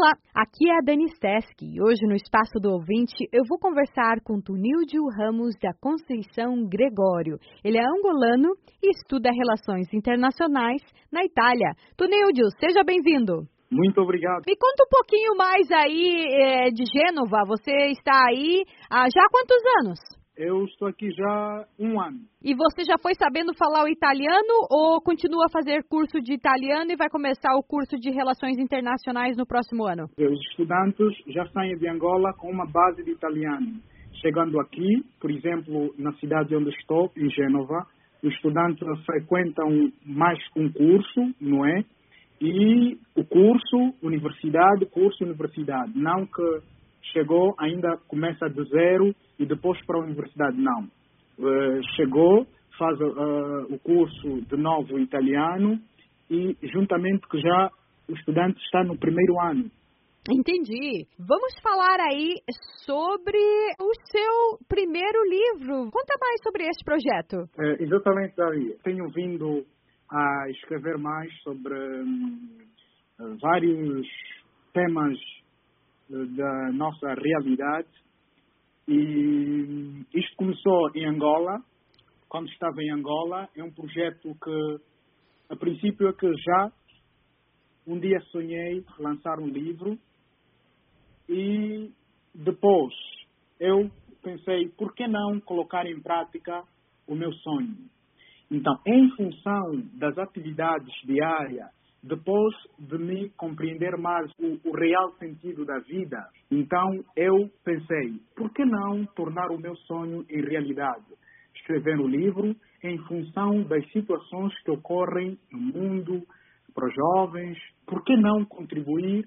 Olá, aqui é a Dani Steski e hoje no Espaço do Ouvinte eu vou conversar com Tunildio Ramos da Conceição Gregório. Ele é angolano e estuda relações internacionais na Itália. Tunildio, seja bem-vindo. Muito obrigado. Me conta um pouquinho mais aí é, de Gênova. Você está aí há já quantos anos? Eu estou aqui já um ano. E você já foi sabendo falar o italiano ou continua a fazer curso de italiano e vai começar o curso de relações internacionais no próximo ano? Os estudantes já saem de Angola com uma base de italiano. Chegando aqui, por exemplo, na cidade onde estou, em Gênova, os estudantes frequentam mais um curso, não é? E o curso, universidade, curso, universidade. Não que chegou, ainda começa do zero e depois para a universidade. Não. Uh, chegou, faz uh, o curso de novo italiano e juntamente que já o estudante está no primeiro ano. Entendi. Vamos falar aí sobre o seu primeiro livro. Conta mais sobre este projeto. É, exatamente, Davi. Tenho vindo a escrever mais sobre um, vários temas da nossa realidade. E isto começou em Angola, quando estava em Angola. É um projeto que, a princípio, é que já um dia sonhei lançar um livro e depois eu pensei, por que não colocar em prática o meu sonho? Então, em função das atividades diárias depois de me compreender mais o, o, real sentido da vida, então eu pensei, por que não tornar o meu sonho em realidade? Escrever um livro em função das situações que ocorrem no mundo, para os jovens, por que não contribuir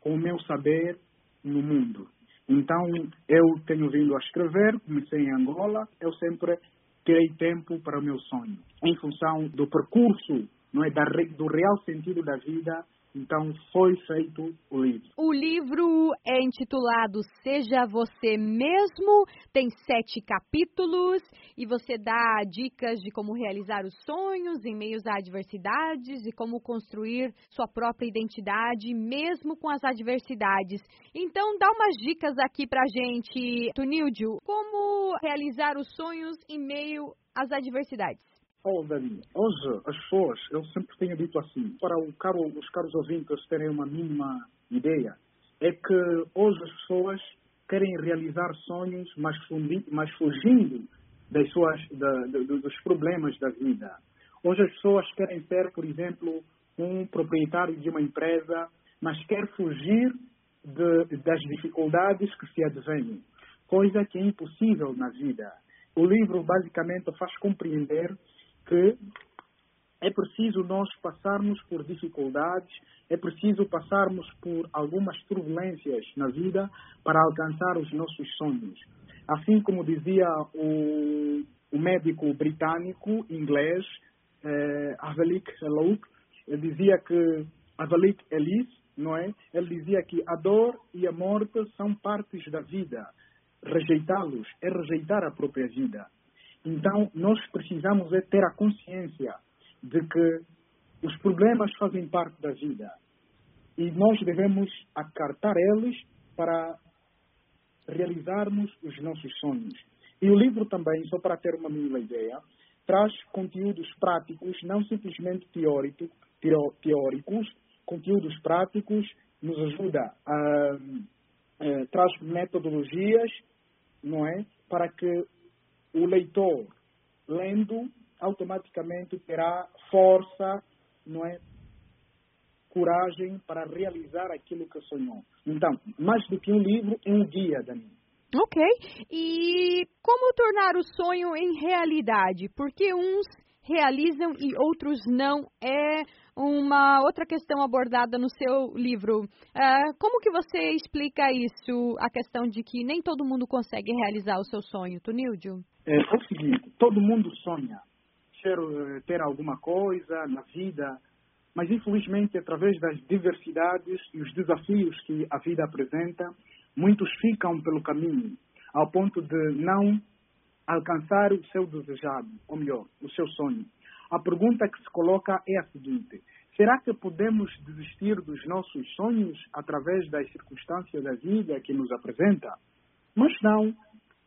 com o meu saber no mundo? Então, eu tenho vindo a escrever, comecei em Angola, eu sempre terei tempo para o meu sonho. Em função do percurso não é, do real sentido da vida. Então foi feito o livro. O livro é intitulado Seja Você Mesmo, tem sete capítulos e você dá dicas de como realizar os sonhos em meio a adversidades e como construir sua própria identidade mesmo com as adversidades. Então dá umas dicas aqui pra gente, Tunildio, como realizar os sonhos em meio às adversidades. Oh, Dani, hoje as pessoas, eu sempre tenho dito assim, para caro, os caros ouvintes terem uma mínima ideia, é que hoje as pessoas querem realizar sonhos, mas, mas fugindo das suas, da, da, dos problemas da vida. Hoje as pessoas querem ser, por exemplo, um proprietário de uma empresa, mas quer fugir de, das dificuldades que se advêm, coisa que é impossível na vida. O livro basicamente faz compreender que é preciso nós passarmos por dificuldades, é preciso passarmos por algumas turbulências na vida para alcançar os nossos sonhos. Assim como dizia o, o médico britânico inglês, eh, Avalik ele dizia que Avalik Ellis, não é? Ele dizia que a dor e a morte são partes da vida. Rejeitá-los é rejeitar a própria vida. Então, nós precisamos é ter a consciência de que os problemas fazem parte da vida. E nós devemos acartar eles para realizarmos os nossos sonhos. E o livro também, só para ter uma mínima ideia, traz conteúdos práticos, não simplesmente teórico, teóricos, conteúdos práticos, nos ajuda a, a, a traz metodologias, não é, para que o leitor, lendo, automaticamente terá força, não é? Coragem para realizar aquilo que sonhou. Então, mais do que um livro, um guia, Dani. Ok. E como tornar o sonho em realidade? Porque uns realizam e outros não. É uma outra questão abordada no seu livro. Uh, como que você explica isso, a questão de que nem todo mundo consegue realizar o seu sonho, Tunildio? É, é o seguinte, todo mundo sonha ter, eh, ter alguma coisa na vida, mas infelizmente através das diversidades e os desafios que a vida apresenta, muitos ficam pelo caminho, ao ponto de não alcançar o seu desejado, ou melhor, o seu sonho. A pergunta que se coloca é a seguinte: Será que podemos desistir dos nossos sonhos através das circunstâncias da vida que nos apresenta? Mas não.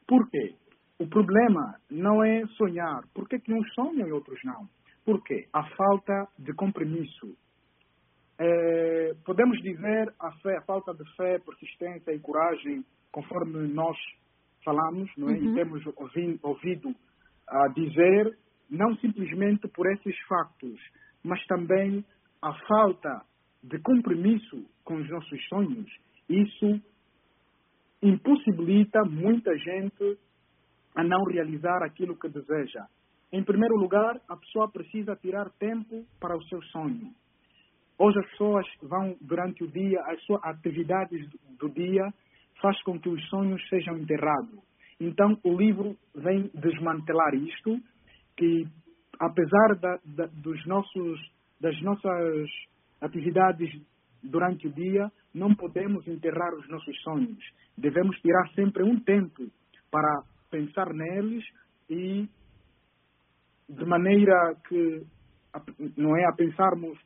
Por quê? O problema não é sonhar. Por que, que uns sonham e outros não? Por quê? A falta de compromisso. É, podemos dizer a, fé, a falta de fé, persistência e coragem, conforme nós falamos, não é? Uhum. e temos ouvido, ouvido a dizer, não simplesmente por esses factos, mas também a falta de compromisso com os nossos sonhos. Isso impossibilita muita gente a não realizar aquilo que deseja. Em primeiro lugar, a pessoa precisa tirar tempo para o seu sonho. Hoje as pessoas vão durante o dia, as suas atividades do dia faz com que os sonhos sejam enterrados. Então o livro vem desmantelar isto, que apesar da, da, dos nossos, das nossas atividades durante o dia, não podemos enterrar os nossos sonhos. Devemos tirar sempre um tempo para pensar neles e de maneira que não é a pensarmos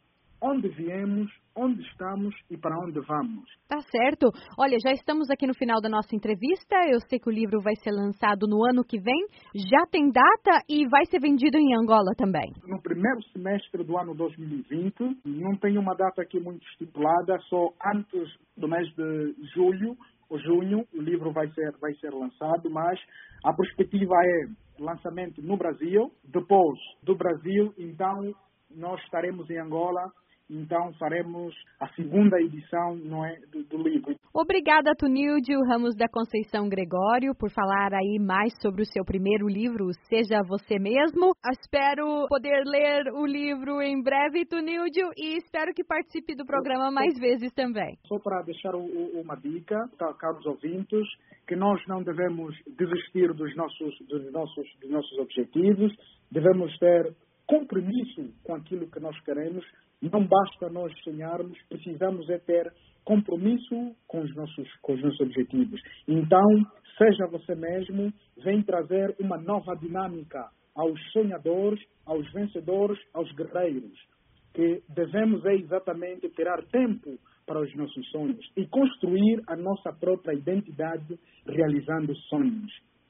onde viemos, onde estamos e para onde vamos. Tá certo. Olha, já estamos aqui no final da nossa entrevista. Eu sei que o livro vai ser lançado no ano que vem. Já tem data e vai ser vendido em Angola também. No primeiro semestre do ano 2020. Não tem uma data aqui muito estipulada, só antes do mês de julho ou junho o livro vai ser, vai ser lançado, mas a perspectiva é lançamento no Brasil. Depois do Brasil, então, nós estaremos em Angola então faremos a segunda edição não é, do, do livro. Obrigada, Tunildio Ramos da Conceição Gregório, por falar aí mais sobre o seu primeiro livro, Seja Você Mesmo. Espero poder ler o livro em breve, Tunildio, e espero que participe do programa mais vezes também. Só para deixar uma dica, tá, caros ouvintes, que nós não devemos desistir dos nossos, dos nossos, dos nossos objetivos, devemos ter compromisso com aquilo que nós queremos. Não basta nós sonharmos, precisamos é ter compromisso com os nossos, com os nossos objetivos. Então, seja você mesmo, vem trazer uma nova dinâmica aos sonhadores, aos vencedores, aos guerreiros, que devemos é exatamente tirar tempo para os nossos sonhos e construir a nossa própria identidade realizando sonhos.